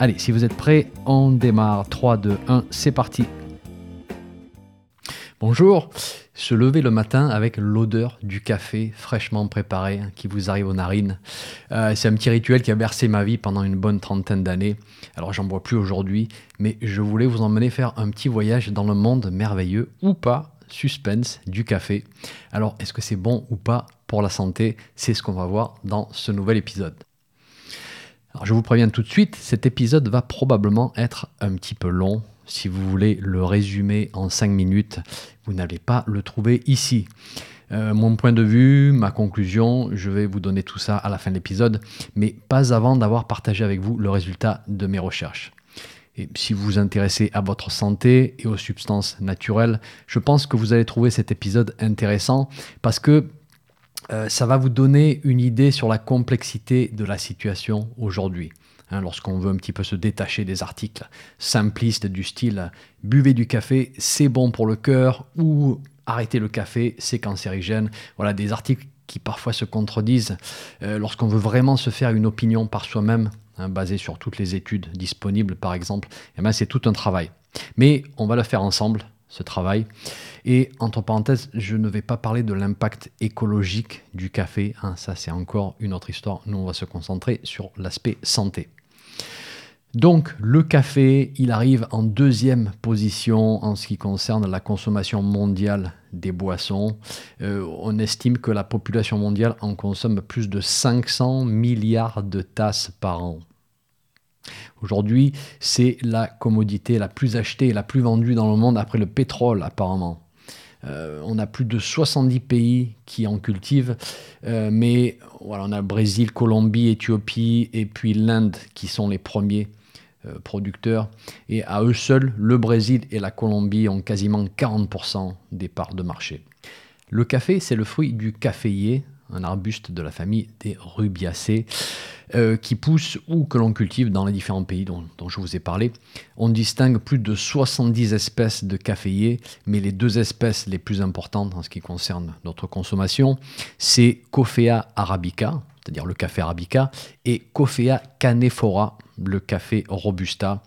Allez, si vous êtes prêts, on démarre. 3, 2, 1, c'est parti. Bonjour, se lever le matin avec l'odeur du café fraîchement préparé hein, qui vous arrive aux narines. Euh, c'est un petit rituel qui a bercé ma vie pendant une bonne trentaine d'années. Alors j'en bois plus aujourd'hui, mais je voulais vous emmener faire un petit voyage dans le monde merveilleux ou pas, suspense du café. Alors est-ce que c'est bon ou pas pour la santé? C'est ce qu'on va voir dans ce nouvel épisode. Je vous préviens tout de suite, cet épisode va probablement être un petit peu long. Si vous voulez le résumer en 5 minutes, vous n'allez pas le trouver ici. Euh, mon point de vue, ma conclusion, je vais vous donner tout ça à la fin de l'épisode, mais pas avant d'avoir partagé avec vous le résultat de mes recherches. Et si vous vous intéressez à votre santé et aux substances naturelles, je pense que vous allez trouver cet épisode intéressant parce que euh, ça va vous donner une idée sur la complexité de la situation aujourd'hui. Hein, lorsqu'on veut un petit peu se détacher des articles simplistes du style buvez du café, c'est bon pour le cœur ou arrêtez le café, c'est cancérigène. Voilà des articles qui parfois se contredisent euh, lorsqu'on veut vraiment se faire une opinion par soi-même, hein, basée sur toutes les études disponibles par exemple. Eh ben, c'est tout un travail. Mais on va le faire ensemble ce travail. Et entre parenthèses, je ne vais pas parler de l'impact écologique du café. Hein, ça, c'est encore une autre histoire. Nous, on va se concentrer sur l'aspect santé. Donc, le café, il arrive en deuxième position en ce qui concerne la consommation mondiale des boissons. Euh, on estime que la population mondiale en consomme plus de 500 milliards de tasses par an. Aujourd'hui, c'est la commodité la plus achetée et la plus vendue dans le monde après le pétrole apparemment. Euh, on a plus de 70 pays qui en cultivent, euh, mais on a Brésil, Colombie, Éthiopie et puis l'Inde qui sont les premiers euh, producteurs. Et à eux seuls, le Brésil et la Colombie ont quasiment 40% des parts de marché. Le café, c'est le fruit du caféier, un arbuste de la famille des rubiacées. Euh, qui poussent ou que l'on cultive dans les différents pays dont, je vous ai parlé. On distingue plus de 70 espèces de caféiers, mais les deux espèces les plus importantes en ce qui concerne notre consommation, c'est Coffea arabica, c'est-à-dire le café arabica, et Coffea canephora, le café robusta.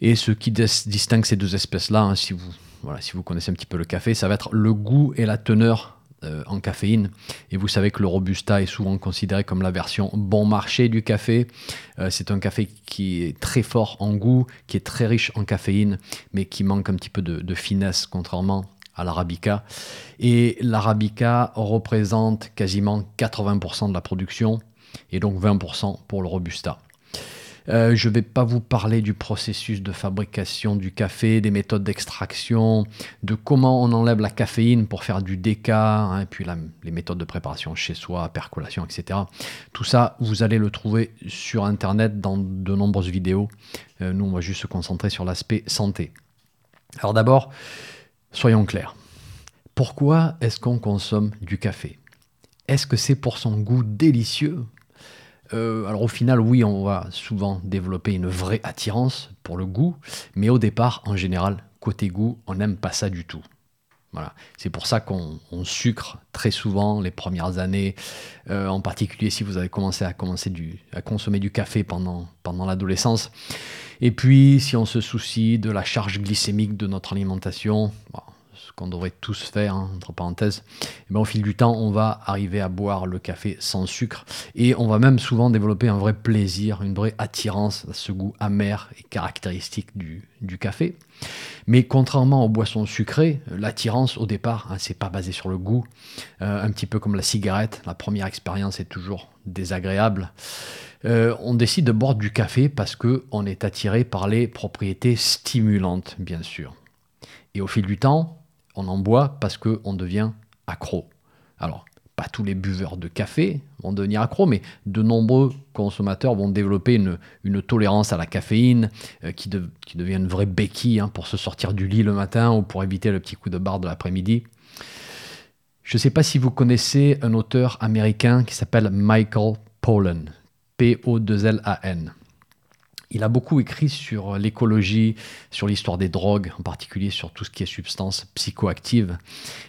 Et ce qui distingue ces deux espèces-là, hein, si, voilà, si vous connaissez un petit peu le café, ça va être le goût et la teneur euh, en caféine. Et vous savez que le Robusta est souvent considéré comme la version bon marché du café. Euh, c'est un café qui est très fort en goût, qui est très riche en caféine, mais qui manque un petit peu de, finesse, contrairement à l'arabica. Et l'arabica représente quasiment 80% de la production et donc 20% pour le robusta. Euh, je ne vais pas vous parler du processus de fabrication du café, des méthodes d'extraction, de comment on enlève la caféine pour faire du déca, hein, puis les méthodes de préparation chez soi, percolation, etc. Tout ça, vous allez le trouver sur Internet dans de nombreuses vidéos. Euh, nous, on va juste se concentrer sur l'aspect santé. Alors d'abord, soyons clairs. Pourquoi est-ce qu'on consomme du café? Est-ce que c'est pour son goût délicieux? Euh, alors au final, oui, on va souvent développer une vraie attirance pour le goût, mais au départ, en général, côté goût, on n'aime pas ça du tout. Voilà. C'est pour ça qu'on sucre très souvent les premières années, euh, en particulier si vous avez commencé à, consommer du café pendant l'adolescence. Et puis, si on se soucie de la charge glycémique de notre alimentation, qu'on devrait tous faire, hein, entre parenthèses, et eh ben, au fil du temps, on va arriver à boire le café sans sucre et on va même souvent développer un vrai plaisir, une vraie attirance à ce goût amer et caractéristique du, café. Mais contrairement aux boissons sucrées, l'attirance au départ, hein, c'est pas basé sur le goût. Euh, un petit peu comme la cigarette, la première expérience est toujours désagréable. Euh, on décide de boire du café parce qu'on est attiré par les propriétés stimulantes, bien sûr. Et au fil du temps, on en boit parce qu'on devient accro. Alors, pas tous les buveurs de café vont devenir accros, mais de nombreux consommateurs vont développer une, tolérance à la caféine euh, qui, devient une vraie béquille hein, pour se sortir du lit le matin ou pour éviter le petit coup de barre de l'après-midi. Je ne sais pas si vous connaissez un auteur américain qui s'appelle Michael Pollan, P-O-2-L-A-N. Il a beaucoup écrit sur l'écologie, sur l'histoire des drogues, en particulier sur tout ce qui est substances psychoactives.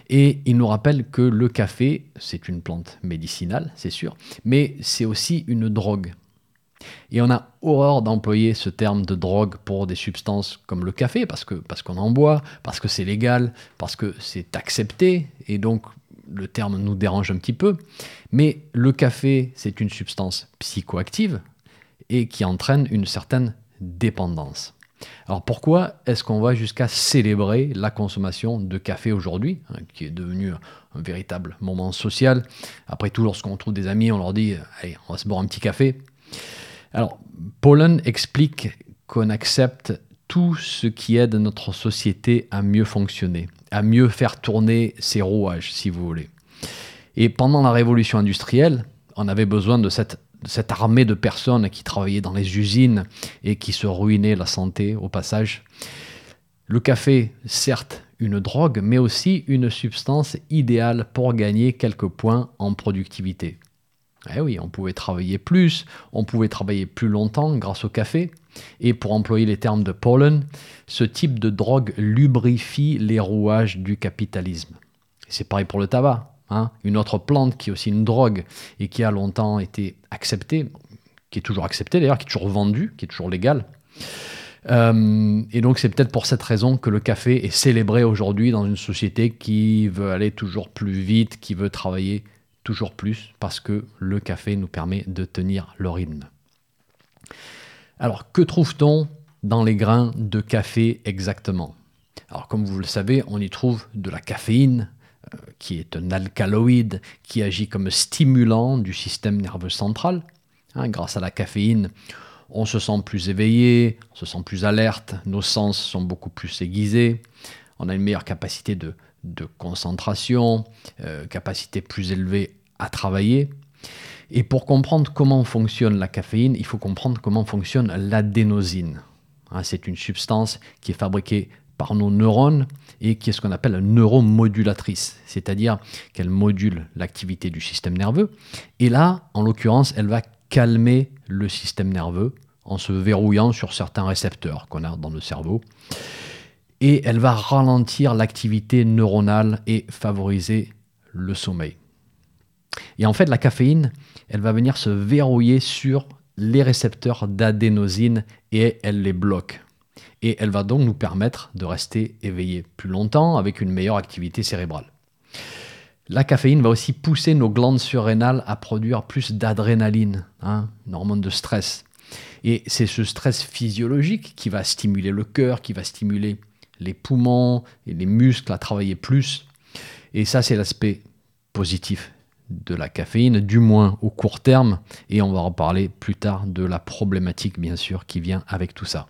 Et il nous rappelle que le café, c'est une plante médicinale, c'est sûr, mais c'est aussi une drogue. Et on a horreur d'employer ce terme de drogue pour des substances comme le café, parce que parce qu'on en boit, parce que c'est légal, parce que c'est accepté, et donc le terme nous dérange un petit peu. Mais le café, c'est une substance psychoactive, et qui entraîne une certaine dépendance. Alors pourquoi est-ce qu'on va jusqu'à célébrer la consommation de café aujourd'hui, hein, qui est devenu un véritable moment social? Après tout, lorsqu'on trouve des amis, on leur dit Allez, on va se boire un petit café. Alors, Pollen explique qu'on accepte tout ce qui aide notre société à mieux fonctionner, à mieux faire tourner ses rouages, si vous voulez. Et pendant la révolution industrielle, on avait besoin de cette cette armée de personnes qui travaillaient dans les usines et qui se ruinaient la santé au passage. Le café, certes, une drogue, mais aussi une substance idéale pour gagner quelques points en productivité. Eh oui, on pouvait travailler plus, on pouvait travailler plus longtemps grâce au café. Et pour employer les termes de Pollen, ce type de drogue lubrifie les rouages du capitalisme. C'est pareil pour le tabac. Hein, une autre plante qui est aussi une drogue et qui a longtemps été acceptée, qui est toujours acceptée d'ailleurs, qui est toujours vendue, qui est toujours légale. Euh, et donc c'est peut-être pour cette raison que le café est célébré aujourd'hui dans une société qui veut aller toujours plus vite, qui veut travailler toujours plus, parce que le café nous permet de tenir le rythme. Alors que trouve-t-on dans les grains de café exactement? Alors comme vous le savez, on y trouve de la caféine, qui est un alcaloïde qui agit comme stimulant du système nerveux central. Hein, grâce à la caféine, on se sent plus éveillé, on se sent plus alerte, nos sens sont beaucoup plus aiguisés, on a une meilleure capacité de, concentration, euh, capacité plus élevée à travailler. Et pour comprendre comment fonctionne la caféine, il faut comprendre comment fonctionne l'adénosine. Hein, c'est une substance qui est fabriquée par nos neurones et qui est ce qu'on appelle une neuromodulatrice, c'est-à-dire qu'elle module l'activité du système nerveux. Et là, en l'occurrence, elle va calmer le système nerveux en se verrouillant sur certains récepteurs qu'on a dans le cerveau. Et elle va ralentir l'activité neuronale et favoriser le sommeil. Et en fait, la caféine, elle va venir se verrouiller sur les récepteurs d'adénosine et elle les bloque et elle va donc nous permettre de rester éveillé plus longtemps avec une meilleure activité cérébrale. La caféine va aussi pousser nos glandes surrénales à produire plus d'adrénaline, hein, une hormone de stress. Et c'est ce stress physiologique qui va stimuler le cœur, qui va stimuler les poumons et les muscles à travailler plus. Et ça, c'est l'aspect positif de la caféine, du moins au court terme. Et on va reparler plus tard de la problématique, bien sûr, qui vient avec tout ça.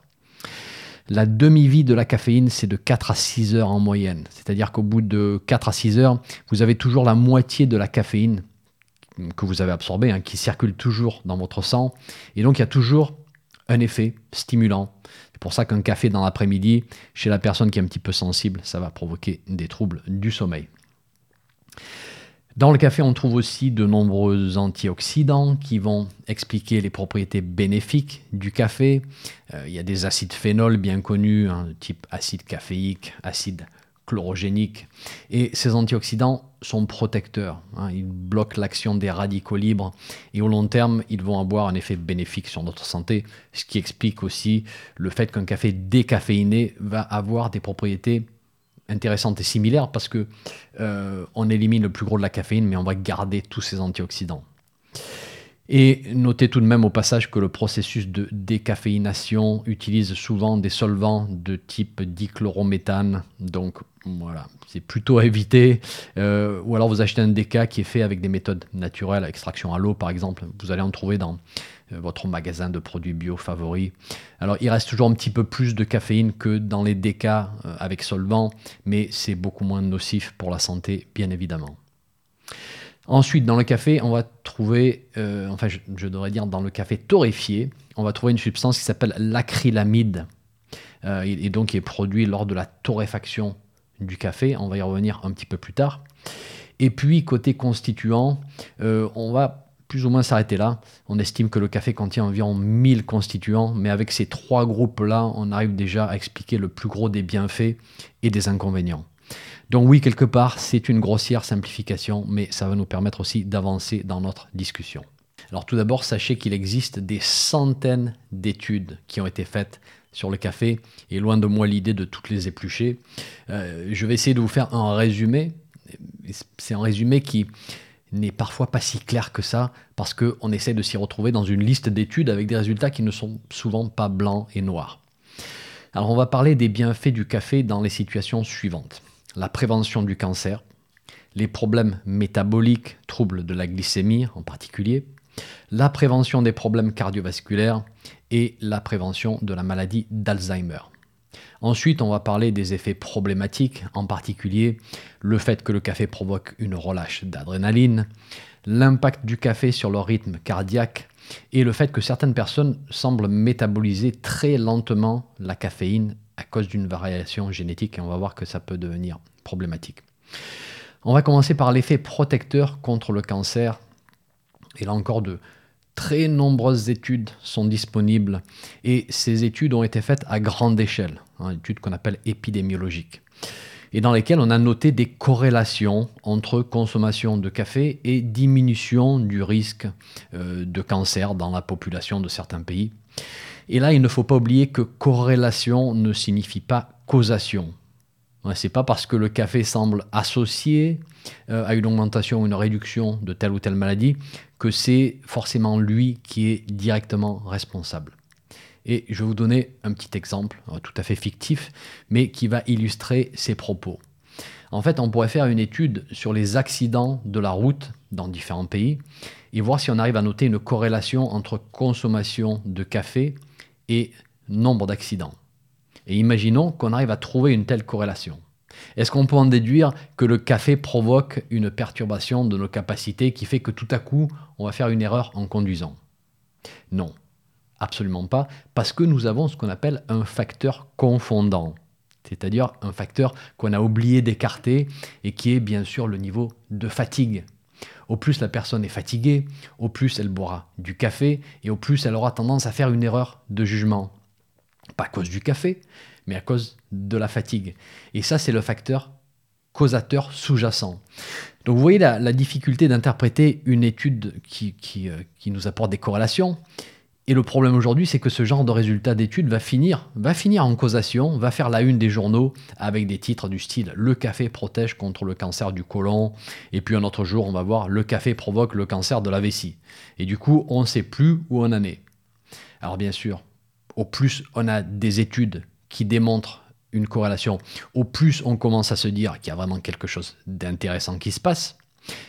La demi-vie de la caféine, c'est de 4 à 6 heures en moyenne. C'est-à-dire qu'au bout de 4 à 6 heures, vous avez toujours la moitié de la caféine que vous avez absorbée, hein, qui circule toujours dans votre sang. Et donc, il y a toujours un effet stimulant. C'est pour ça qu'un café dans l'après-midi, chez la personne qui est un petit peu sensible, ça va provoquer des troubles du sommeil. Dans le café, on trouve aussi de nombreux antioxydants qui vont expliquer les propriétés bénéfiques du café. Euh, il y a des acides phénols bien connus, hein, type acide caféique, acide chlorogénique. Et ces antioxydants sont protecteurs. Hein. ils bloquent l'action des radicaux libres et au long terme, ils vont avoir un effet bénéfique sur notre santé, ce qui explique aussi le fait qu'un café décaféiné va avoir des propriétés intéressante et similaire parce que euh, on élimine le plus gros de la caféine, mais on va garder tous ces antioxydants. Et notez tout de même au passage que le processus de décaféination utilise souvent des solvants de type dichlorométhane. Donc voilà, c'est plutôt à éviter. Euh, ou alors vous achetez un déca qui est fait avec des méthodes naturelles, extraction à l'eau par exemple. Vous allez en trouver dans votre magasin de produits bio favoris. Alors il reste toujours un petit peu plus de caféine que dans les décas euh, avec solvant, mais c'est beaucoup moins nocif pour la santé, bien évidemment. Ensuite, dans le café, on va trouver, euh, enfin je, devrais dire dans le café torréfié, on va trouver une substance qui s'appelle l'acrylamide, euh, et, donc qui est produit lors de la torréfaction du café. On va y revenir un petit peu plus tard. Et puis, côté constituant, euh, on va plus ou moins s'arrêter là. On estime que le café contient environ 1000 constituants, mais avec ces trois groupes-là, on arrive déjà à expliquer le plus gros des bienfaits et des inconvénients. Donc oui, quelque part, c'est une grossière simplification, mais ça va nous permettre aussi d'avancer dans notre discussion. Alors tout d'abord, sachez qu'il existe des centaines d'études qui ont été faites sur le café, et loin de moi l'idée de toutes les éplucher. Euh, je vais essayer de vous faire un résumé. C'est un résumé qui n'est parfois pas si clair que ça, parce qu'on essaie de s'y retrouver dans une liste d'études avec des résultats qui ne sont souvent pas blancs et noirs. Alors on va parler des bienfaits du café dans les situations suivantes la prévention du cancer, les problèmes métaboliques, troubles de la glycémie en particulier, la prévention des problèmes cardiovasculaires et la prévention de la maladie d'Alzheimer. Ensuite, on va parler des effets problématiques, en particulier le fait que le café provoque une relâche d'adrénaline, l'impact du café sur le rythme cardiaque et le fait que certaines personnes semblent métaboliser très lentement la caféine à cause d'une variation génétique et on va voir que ça peut devenir problématique. On va commencer par l'effet protecteur contre le cancer. Et là encore, de très nombreuses études sont disponibles et ces études ont été faites à grande échelle, hein, études qu'on appelle épidémiologiques, et dans lesquelles on a noté des corrélations entre consommation de café et diminution du risque euh, de cancer dans la population de certains pays. Et là, il ne faut pas oublier que corrélation ne signifie pas causation. C'est pas parce que le café semble associé euh, à une augmentation ou une réduction de telle ou telle maladie que c'est forcément lui qui est directement responsable. Et je vais vous donner un petit exemple, euh, tout à fait fictif, mais qui va illustrer ces propos. En fait, on pourrait faire une étude sur les accidents de la route dans différents pays et voir si on arrive à noter une corrélation entre consommation de café et nombre d'accidents. Et imaginons qu'on arrive à trouver une telle corrélation. Est-ce qu'on peut en déduire que le café provoque une perturbation de nos capacités qui fait que tout à coup, on va faire une erreur en conduisant? Non, absolument pas, parce que nous avons ce qu'on appelle un facteur confondant, c'est-à-dire un facteur qu'on a oublié d'écarter et qui est bien sûr le niveau de fatigue. Au plus la personne est fatiguée, au plus elle boira du café et au plus elle aura tendance à faire une erreur de jugement. Pas à cause du café, mais à cause de la fatigue. Et ça, c'est le facteur causateur sous-jacent. Donc vous voyez la, difficulté d'interpréter une étude qui, qui, euh, qui, nous apporte des corrélations. Et le problème aujourd'hui, c'est que ce genre de résultat d'étude va finir, va finir en causation, va faire la une des journaux avec des titres du style Le café protège contre le cancer du côlon. Et puis un autre jour, on va voir Le café provoque le cancer de la vessie. Et du coup, on ne sait plus où on en est. Alors bien sûr, au plus on a des études qui démontrent une corrélation, au plus on commence à se dire qu'il y a vraiment quelque chose d'intéressant qui se passe.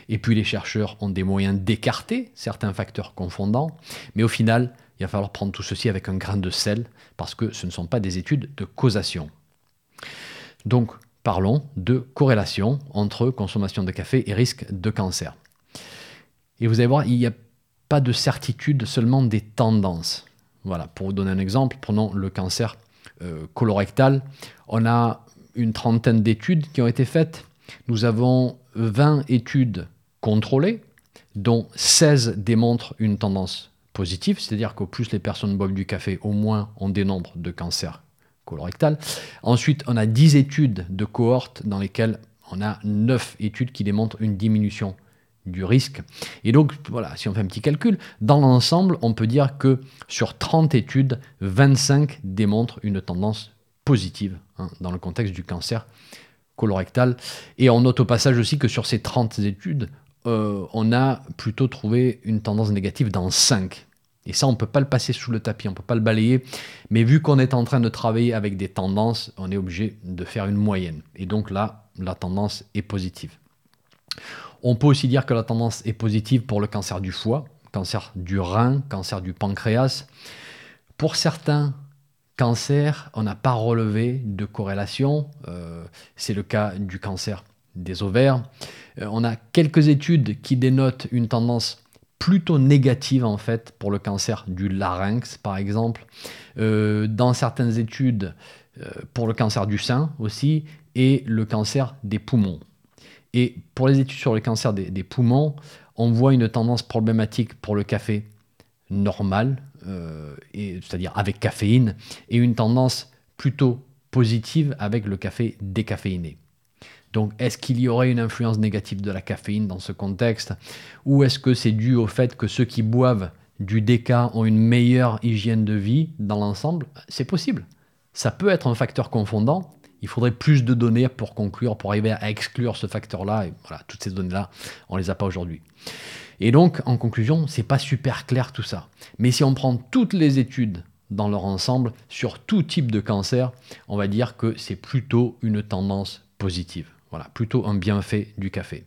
Et puis les chercheurs ont des moyens d'écarter certains facteurs confondants, mais au final, il va falloir prendre tout ceci avec un grain de sel, parce que ce ne sont pas des études de causation. Donc, parlons de corrélation entre consommation de café et risque de cancer. Et vous allez voir, il n'y a pas de certitude, seulement des tendances. Voilà, pour vous donner un exemple, prenons le cancer colorectal. On a une trentaine d'études qui ont été faites. Nous avons 20 études contrôlées, dont 16 démontrent une tendance positive, c'est-à-dire qu'au plus les personnes boivent du café, au moins on dénombre de cancer colorectal. Ensuite, on a 10 études de cohorte dans lesquelles on a 9 études qui démontrent une diminution du risque. Et donc, voilà, si on fait un petit calcul, dans l'ensemble, on peut dire que sur 30 études, 25 démontrent une tendance positive hein, dans le contexte du cancer colorectal. Et on note au passage aussi que sur ces 30 études, euh, on a plutôt trouvé une tendance négative dans 5. Et ça, on ne peut pas le passer sous le tapis, on ne peut pas le balayer. Mais vu qu'on est en train de travailler avec des tendances, on est obligé de faire une moyenne. Et donc là, la tendance est positive. On peut aussi dire que la tendance est positive pour le cancer du foie, cancer du rein, cancer du pancréas. Pour certains cancers, on n'a pas relevé de corrélation. Euh, c'est le cas du cancer des ovaires. Euh, on a quelques études qui dénotent une tendance plutôt négative en fait pour le cancer du larynx par exemple. Euh, dans certaines études pour le cancer du sein aussi et le cancer des poumons. Et pour les études sur le cancer des, poumons, on voit une tendance problématique pour le café normal, euh, c'est-à-dire avec caféine, et une tendance plutôt positive avec le café décaféiné. Donc, est-ce qu'il y aurait une influence négative de la caféine dans ce contexte? Ou est-ce que c'est dû au fait que ceux qui boivent du déca ont une meilleure hygiène de vie dans l'ensemble? C'est possible. Ça peut être un facteur confondant, il faudrait plus de données pour conclure, pour arriver à exclure ce facteur-là. Toutes ces données-là, on les a pas aujourd'hui. Et donc, en conclusion, c'est pas super clair tout ça. Mais si on prend toutes les études dans leur ensemble sur tout type de cancer, on va dire que c'est plutôt une tendance positive. Voilà, plutôt un bienfait du café.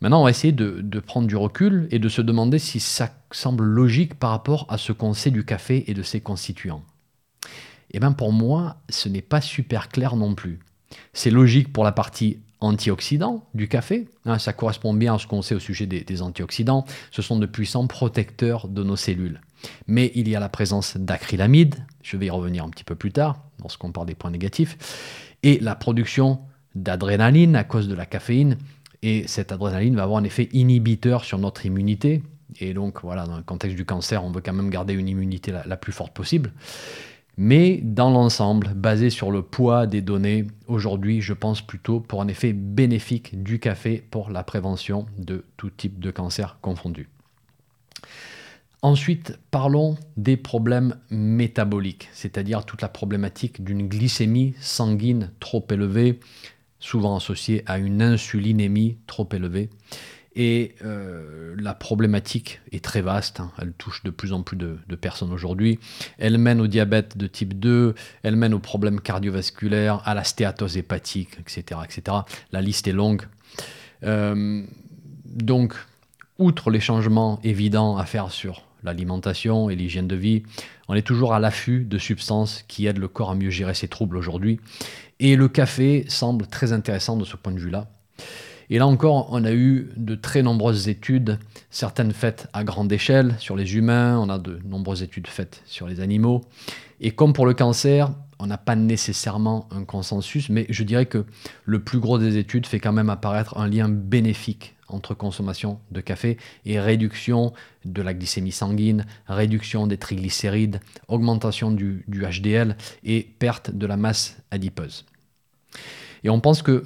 Maintenant, on va essayer de, prendre du recul et de se demander si ça semble logique par rapport à ce qu'on sait du café et de ses constituants. Eh bien pour moi, ce n'est pas super clair non plus. C'est logique pour la partie antioxydants du café. Hein, ça correspond bien à ce qu'on sait au sujet des, antioxydants. Ce sont de puissants protecteurs de nos cellules. Mais il y a la présence d'acrylamide, je vais y revenir un petit peu plus tard lorsqu'on parle des points négatifs, et la production d'adrénaline à cause de la caféine. Et cette adrénaline va avoir un effet inhibiteur sur notre immunité. Et donc voilà, dans le contexte du cancer, on veut quand même garder une immunité la plus forte possible. Mais dans l'ensemble, basé sur le poids des données, aujourd'hui, je pense plutôt pour un effet bénéfique du café pour la prévention de tout type de cancer confondu. Ensuite, parlons des problèmes métaboliques, c'est-à-dire toute la problématique d'une glycémie sanguine trop élevée, souvent associée à une insulinémie trop élevée, et euh, la problématique est très vaste, hein. elle touche de plus en plus de, personnes aujourd'hui. Elle mène au diabète de type 2, elle mène aux problèmes cardiovasculaires, à la stéatose hépatique, etc. etc. La liste est longue. Euh, donc, outre les changements évidents à faire sur l'alimentation et l'hygiène de vie, on est toujours à l'affût de substances qui aident le corps à mieux gérer ses troubles aujourd'hui. Et le café semble très intéressant de ce point de vue-là. Et là encore, on a eu de très nombreuses études, certaines faites à grande échelle sur les humains, on a de nombreuses études faites sur les animaux. Et comme pour le cancer, on n'a pas nécessairement un consensus, mais je dirais que le plus gros des études fait quand même apparaître un lien bénéfique entre consommation de café et réduction de la glycémie sanguine, réduction des triglycérides, augmentation du, HDL et perte de la masse adipeuse. Et on pense que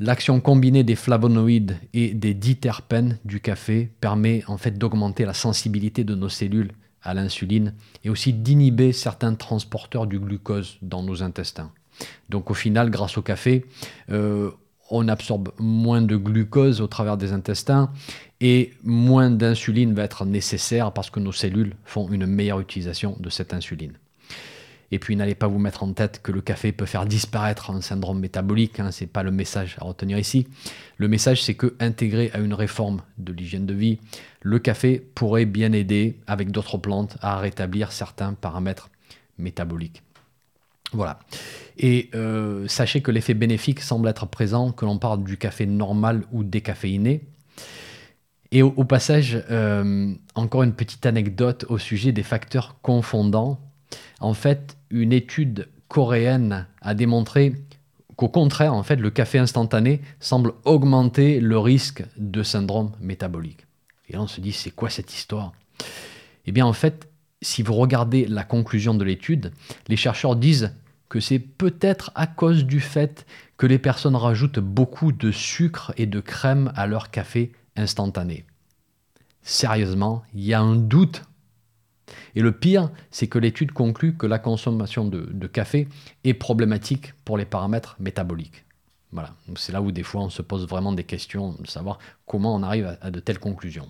L'action combinée des flavonoïdes et des diterpènes du café permet en fait d'augmenter la sensibilité de nos cellules à l'insuline et aussi d'inhiber certains transporteurs du glucose dans nos intestins. Donc au final, grâce au café, euh, on absorbe moins de glucose au travers des intestins et moins d'insuline va être nécessaire parce que nos cellules font une meilleure utilisation de cette insuline. Et puis n'allez pas vous mettre en tête que le café peut faire disparaître un syndrome métabolique, hein, ce n'est pas le message à retenir ici. Le message c'est que intégré à une réforme de l'hygiène de vie, le café pourrait bien aider avec d'autres plantes à rétablir certains paramètres métaboliques. Voilà. Et euh, sachez que l'effet bénéfique semble être présent, que l'on parle du café normal ou décaféiné. Et au, passage, euh, encore une petite anecdote au sujet des facteurs confondants en fait, une étude coréenne a démontré qu'au contraire, en fait, le café instantané semble augmenter le risque de syndrome métabolique. Et là, on se dit, c'est quoi cette histoire? Eh bien, en fait, si vous regardez la conclusion de l'étude, les chercheurs disent que c'est peut-être à cause du fait que les personnes rajoutent beaucoup de sucre et de crème à leur café instantané. Sérieusement, il y a un doute et le pire, c'est que l'étude conclut que la consommation de, café est problématique pour les paramètres métaboliques. Voilà, c'est là où des fois on se pose vraiment des questions de savoir comment on arrive à, de telles conclusions.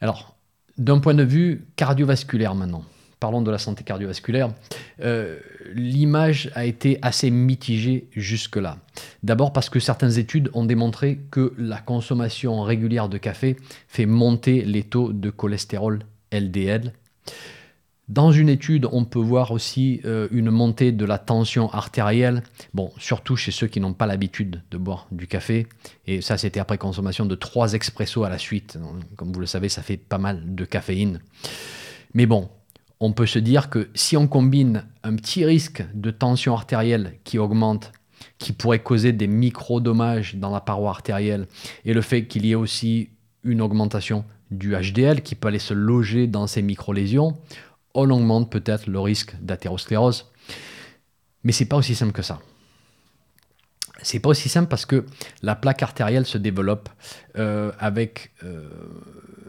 Alors, d'un point de vue cardiovasculaire maintenant, parlons de la santé cardiovasculaire, euh, l'image a été assez mitigée jusque-là. D'abord parce que certaines études ont démontré que la consommation régulière de café fait monter les taux de cholestérol LDL. Dans une étude, on peut voir aussi euh, une montée de la tension artérielle, surtout chez ceux qui n'ont pas l'habitude de boire du café. Et ça, c'était après consommation de trois expressos à la suite. Comme vous le savez, ça fait pas mal de caféine. Mais bon, on peut se dire que si on combine un petit risque de tension artérielle qui augmente, qui pourrait causer des micro-dommages dans la paroi artérielle, et le fait qu'il y ait aussi une augmentation du HDL qui peut aller se loger dans ces micro-lésions, on augmente peut-être le risque d'athérosclérose. Mais c'est pas aussi simple que ça. C'est pas aussi simple parce que la plaque artérielle se développe euh, avec euh,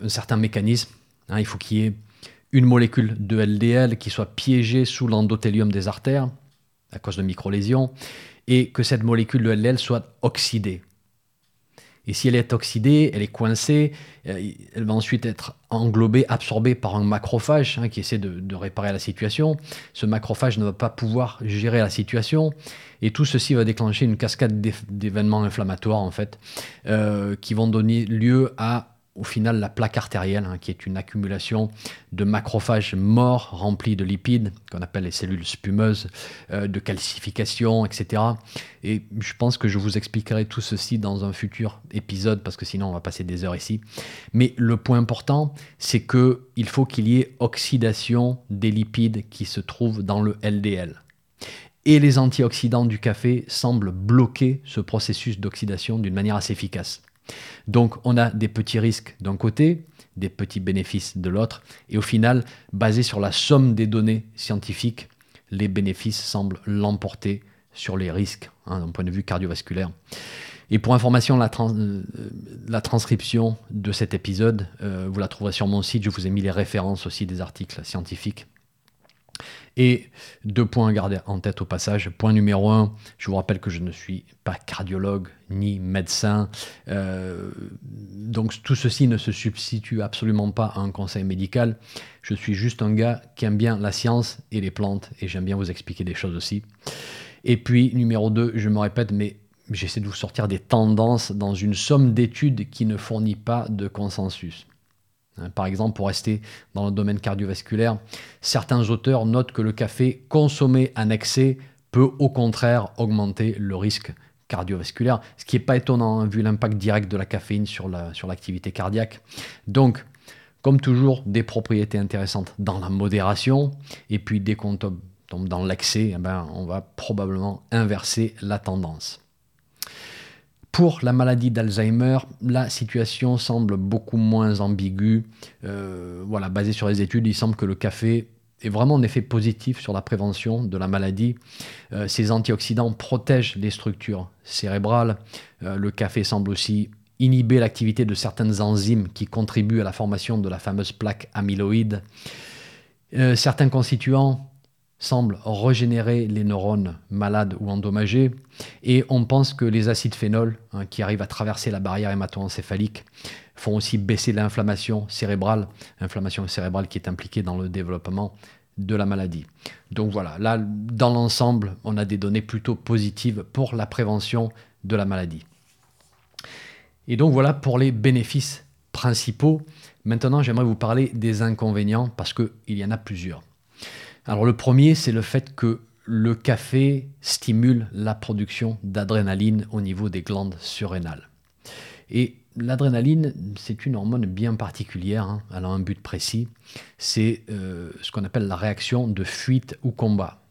un certain mécanisme. Hein. il faut qu'il y ait une molécule de LDL qui soit piégée sous l'endothélium des artères à cause de micro-lésions et que cette molécule de LDL soit oxydée. Et si elle est oxydée, elle est coincée, euh, elle va ensuite être englobée, absorbée par un macrophage hein, qui essaie de, réparer la situation. Ce macrophage ne va pas pouvoir gérer la situation. Et tout ceci va déclencher une cascade d'événements inflammatoires, en fait, euh, qui vont donner lieu à au final la plaque artérielle, hein, qui est une accumulation de macrophages morts remplis de lipides, qu'on appelle les cellules spumeuses, euh, de calcification, etc. Et je pense que je vous expliquerai tout ceci dans un futur épisode, parce que sinon on va passer des heures ici. Mais le point important, c'est qu'il faut qu'il y ait oxydation des lipides qui se trouvent dans le LDL. Et les antioxydants du café semblent bloquer ce processus d'oxydation d'une manière assez efficace. Donc on a des petits risques d'un côté, des petits bénéfices de l'autre, et au final, basé sur la somme des données scientifiques, les bénéfices semblent l'emporter sur les risques hein, d'un point de vue cardiovasculaire. Et pour information, la, euh, transcription de cet épisode, euh, vous la trouverez sur mon site. Je vous ai mis les références aussi des articles scientifiques. Et deux points à garder en tête au passage. Point numéro un, je vous rappelle que je ne suis pas cardiologue ni médecin. Euh, donc tout ceci ne se substitue absolument pas à un conseil médical. Je suis juste un gars qui aime bien la science et les plantes et j'aime bien vous expliquer des choses aussi. Et puis numéro deux, je me répète, mais j'essaie de vous sortir des tendances dans une somme d'études qui ne fournit pas de consensus. Hein, par exemple, pour rester dans le domaine cardiovasculaire, certains auteurs notent que le café consommé en excès peut au contraire augmenter le risque cardiovasculaire, ce qui n'est pas étonnant hein, vu l'impact direct de la caféine sur l'activité cardiaque. Donc, comme toujours, des propriétés intéressantes dans la modération, et puis dès qu'on tombe dans l'excès, eh ben, on va probablement inverser la tendance. Pour la maladie d'Alzheimer, la situation semble beaucoup moins ambiguë. Euh, voilà, basée sur les études, il semble que le café ait vraiment un effet positif sur la prévention de la maladie. Euh, ces antioxydants protègent les structures cérébrales. Euh, le café semble aussi inhiber l'activité de certaines enzymes qui contribuent à la formation de la fameuse plaque amyloïde. certains constituants semble régénérer les neurones malades ou endommagés. Et on pense que les acides phénols, hein, qui arrivent à traverser la barrière hémato-encéphalique, font aussi baisser l'inflammation cérébrale, inflammation cérébrale qui est impliquée dans le développement de la maladie. Donc voilà, là, dans l'ensemble, on a des données plutôt positives pour la prévention de la maladie. Et donc voilà pour les bénéfices principaux. Maintenant, j'aimerais vous parler des inconvénients parce qu'il y en a plusieurs. Alors le premier, c'est le fait que le café stimule la production d'adrénaline au niveau des glandes surrénales. Et l'adrénaline, c'est une hormone bien particulière, hein. elle a un but précis, c'est euh, ce qu'on appelle la réaction de fuite ou combat.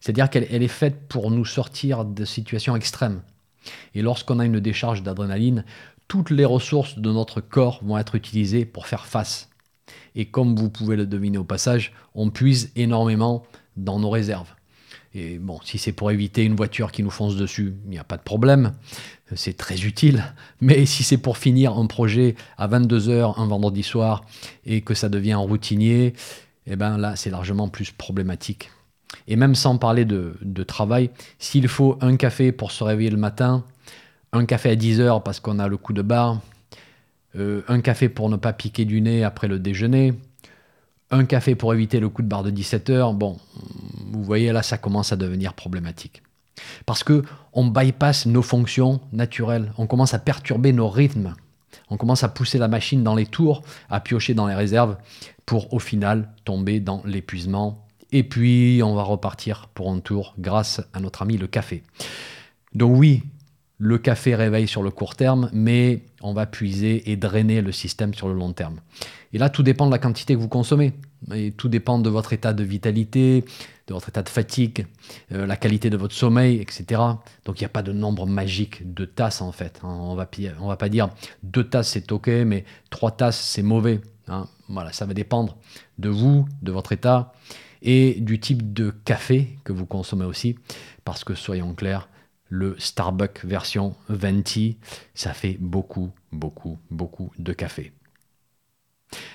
C'est-à-dire qu'elle est faite pour nous sortir de situations extrêmes. Et lorsqu'on a une décharge d'adrénaline, toutes les ressources de notre corps vont être utilisées pour faire face et comme vous pouvez le deviner au passage, on puise énormément dans nos réserves. Et bon, si c'est pour éviter une voiture qui nous fonce dessus, il n'y a pas de problème, c'est très utile. Mais si c'est pour finir un projet à 22h un vendredi soir et que ça devient routinier, eh ben là, c'est largement plus problématique. Et même sans parler de, de travail, s'il faut un café pour se réveiller le matin, un café à 10h parce qu'on a le coup de barre, euh, un café pour ne pas piquer du nez après le déjeuner, un café pour éviter le coup de barre de 17 heures. Bon, vous voyez là, ça commence à devenir problématique. Parce que on bypass nos fonctions naturelles, on commence à perturber nos rythmes. On commence à pousser la machine dans les tours, à piocher dans les réserves, pour au final tomber dans l'épuisement. Et puis on va repartir pour un tour grâce à notre ami le café. Donc oui, le café réveille sur le court terme, mais on va puiser et drainer le système sur le long terme. Et là, tout dépend de la quantité que vous consommez. Et tout dépend de votre état de vitalité, de votre état de fatigue, euh, la qualité de votre sommeil, etc. Donc il n'y a pas de nombre magique de tasses en fait. Hein. On on va pas dire deux tasses c'est ok, mais trois tasses c'est mauvais. Hein. Voilà, ça va dépendre de vous, de votre état et du type de café que vous consommez aussi. Parce que soyons clairs, le Starbucks version venti, ça fait beaucoup, beaucoup, beaucoup de café.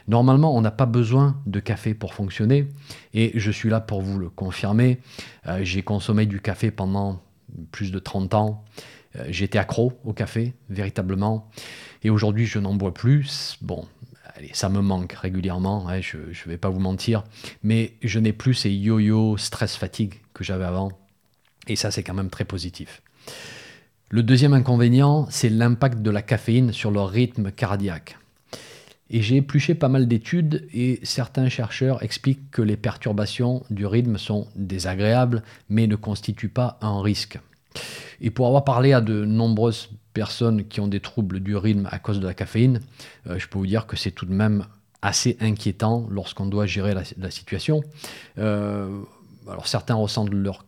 Normalement, on n'a pas besoin de café pour fonctionner et je suis là pour vous le confirmer. Euh, j'ai consommé du café pendant plus de 30 ans. Euh, j'étais accro au café, véritablement. Et aujourd'hui, je n'en bois plus. Bon, allez, ça me manque régulièrement, hein, je ne vais pas vous mentir. Mais je n'ai plus ces yo-yo stress-fatigue que j'avais avant. Et ça, c'est quand même très positif. Le deuxième inconvénient, c'est l'impact de la caféine sur le rythme cardiaque. Et j'ai épluché pas mal d'études et certains chercheurs expliquent que les perturbations du rythme sont désagréables mais ne constituent pas un risque. Et pour avoir parlé à de nombreuses personnes qui ont des troubles du rythme à cause de la caféine, euh, je peux vous dire que c'est tout de même assez inquiétant lorsqu'on doit gérer la, situation. Euh, certains ressentent leur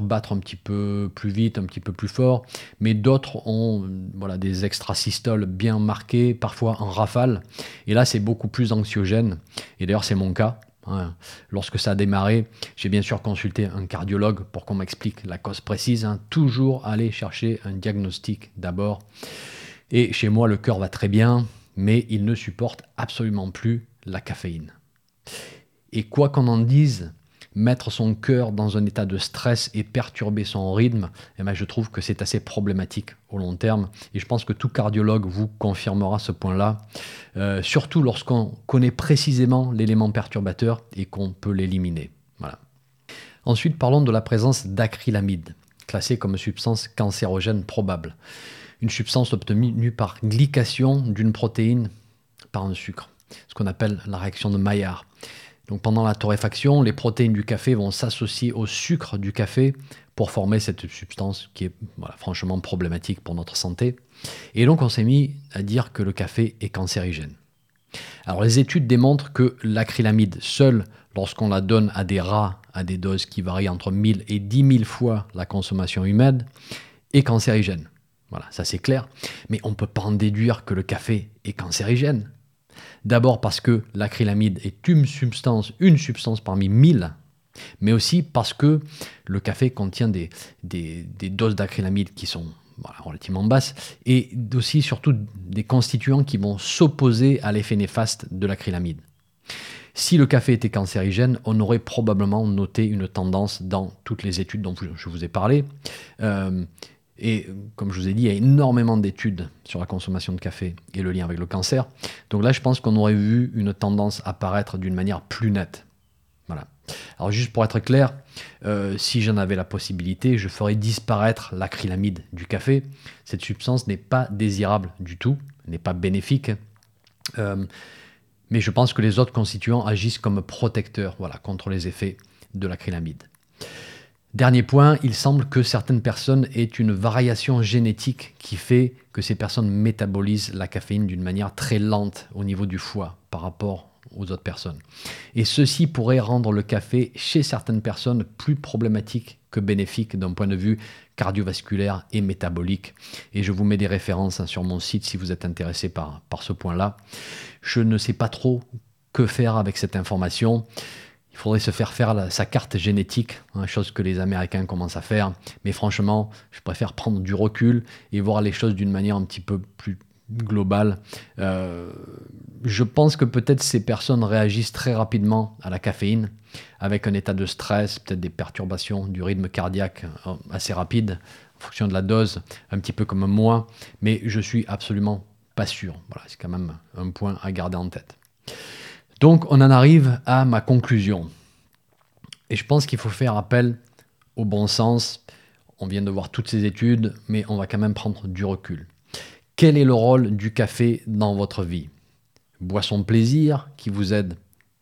battre un petit peu plus vite, un petit peu plus fort, mais d'autres ont voilà, des extrasystoles bien marquées, parfois en rafale, et là c'est beaucoup plus anxiogène, et d'ailleurs c'est mon cas. Hein. Lorsque ça a démarré, j'ai bien sûr consulté un cardiologue pour qu'on m'explique la cause précise. Hein. Toujours aller chercher un diagnostic d'abord. Et chez moi, le cœur va très bien, mais il ne supporte absolument plus la caféine. Et quoi qu'on en dise, mettre son cœur dans un état de stress et perturber son rythme, eh ben, je trouve que c'est assez problématique au long terme. Et je pense que tout cardiologue vous confirmera ce point-là, euh, surtout lorsqu'on connaît précisément l'élément perturbateur et qu'on peut l'éliminer. Voilà. Ensuite, parlons de la présence d'acrylamide, classée comme substance cancérogène probable. Une substance obtenue par glycation d'une protéine par un sucre, ce qu'on appelle la réaction de Maillard. Donc pendant la torréfaction, les protéines du café vont s'associer au sucre du café pour former cette substance qui est franchement problématique pour notre santé. Et donc on s'est mis à dire que le café est cancérigène. Alors les études démontrent que l'acrylamide seule, lorsqu'on la donne à des rats à des doses qui varient entre 1000 et 10 000 fois la consommation humaine, est cancérigène. Voilà, ça c'est clair. Mais on ne peut pas en déduire que le café est cancérigène. D'abord parce que l'acrylamide est une substance, une substance parmi mille, mais aussi parce que le café contient des, doses d'acrylamide qui sont relativement basses et aussi surtout des constituants qui vont s'opposer à l'effet néfaste de l'acrylamide. Si le café était cancérigène, on aurait probablement noté une tendance dans toutes les études dont je vous ai parlé. Euh, et comme je vous ai dit, il y a énormément d'études sur la consommation de café et le lien avec le cancer. Donc là, je pense qu'on aurait vu une tendance apparaître d'une manière plus nette. Voilà. Alors juste pour être clair, euh, si j'en avais la possibilité, je ferais disparaître l'acrylamide du café. Cette substance n'est pas désirable du tout, n'est pas bénéfique. Euh, mais je pense que les autres constituants agissent comme protecteurs voilà, contre les effets de l'acrylamide. Dernier point, il semble que certaines personnes aient une variation génétique qui fait que ces personnes métabolisent la caféine d'une manière très lente au niveau du foie par rapport aux autres personnes. Et ceci pourrait rendre le café chez certaines personnes plus problématique que bénéfique d'un point de vue cardiovasculaire et métabolique. Et je vous mets des références sur mon site si vous êtes intéressé par, par ce point-là. Je ne sais pas trop que faire avec cette information faudrait se faire faire sa carte génétique, hein, chose que les Américains commencent à faire. Mais franchement, je préfère prendre du recul et voir les choses d'une manière un petit peu plus globale. Euh, je pense que peut-être ces personnes réagissent très rapidement à la caféine, avec un état de stress, peut-être des perturbations du rythme cardiaque euh, assez rapide, en fonction de la dose, un petit peu comme moi. Mais je suis absolument pas sûr. Voilà, c'est quand même un point à garder en tête. Donc on en arrive à ma conclusion. Et je pense qu'il faut faire appel au bon sens. On vient de voir toutes ces études, mais on va quand même prendre du recul. Quel est le rôle du café dans votre vie? Boisson plaisir qui vous aide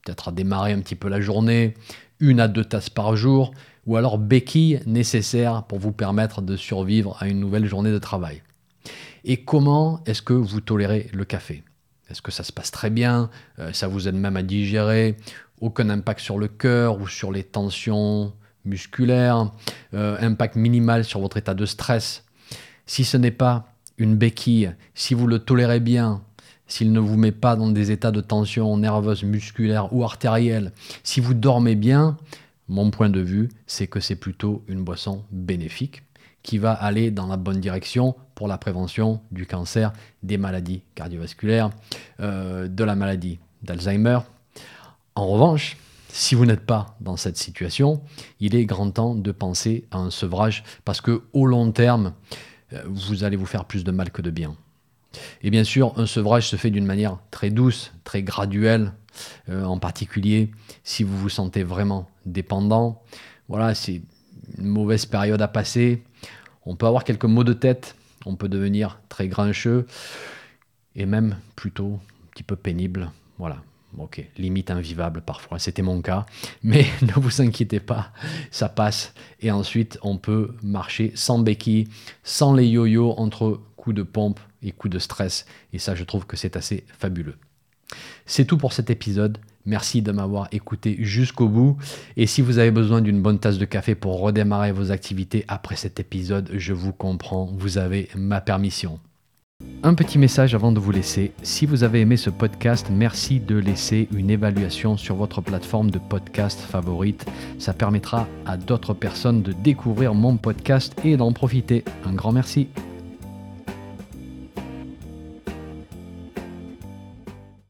peut-être à démarrer un petit peu la journée, une à deux tasses par jour, ou alors béquille nécessaire pour vous permettre de survivre à une nouvelle journée de travail? Et comment est-ce que vous tolérez le café? Est-ce que ça se passe très bien? Euh, Ça vous aide même à digérer? Aucun impact sur le cœur ou sur les tensions musculaires? Euh, Impact minimal sur votre état de stress? Si ce n'est pas une béquille, si vous le tolérez bien, s'il ne vous met pas dans des états de tension nerveuse, musculaire ou artérielle, si vous dormez bien, mon point de vue, c'est que c'est plutôt une boisson bénéfique qui va aller dans la bonne direction pour la prévention du cancer, des maladies cardiovasculaires, euh, de la maladie d'Alzheimer. En revanche, si vous n'êtes pas dans cette situation, il est grand temps de penser à un sevrage parce que au long terme, euh, vous allez vous faire plus de mal que de bien. Et bien sûr, un sevrage se fait d'une manière très douce, très graduelle, euh, en particulier si vous vous sentez vraiment dépendant. Voilà, c'est une mauvaise période à passer. On peut avoir quelques maux de tête, on peut devenir très grincheux et même plutôt un petit peu pénible. Voilà, ok, limite invivable parfois, c'était mon cas, mais ne vous inquiétez pas, ça passe. Et ensuite, on peut marcher sans béquille, sans les yo-yo entre coups de pompe et coups de stress. Et ça, je trouve que c'est assez fabuleux. C'est tout pour cet épisode. Merci de m'avoir écouté jusqu'au bout. Et si vous avez besoin d'une bonne tasse de café pour redémarrer vos activités après cet épisode, je vous comprends, vous avez ma permission. Un petit message avant de vous laisser. Si vous avez aimé ce podcast, merci de laisser une évaluation sur votre plateforme de podcast favorite. Ça permettra à d'autres personnes de découvrir mon podcast et d'en profiter. Un grand merci.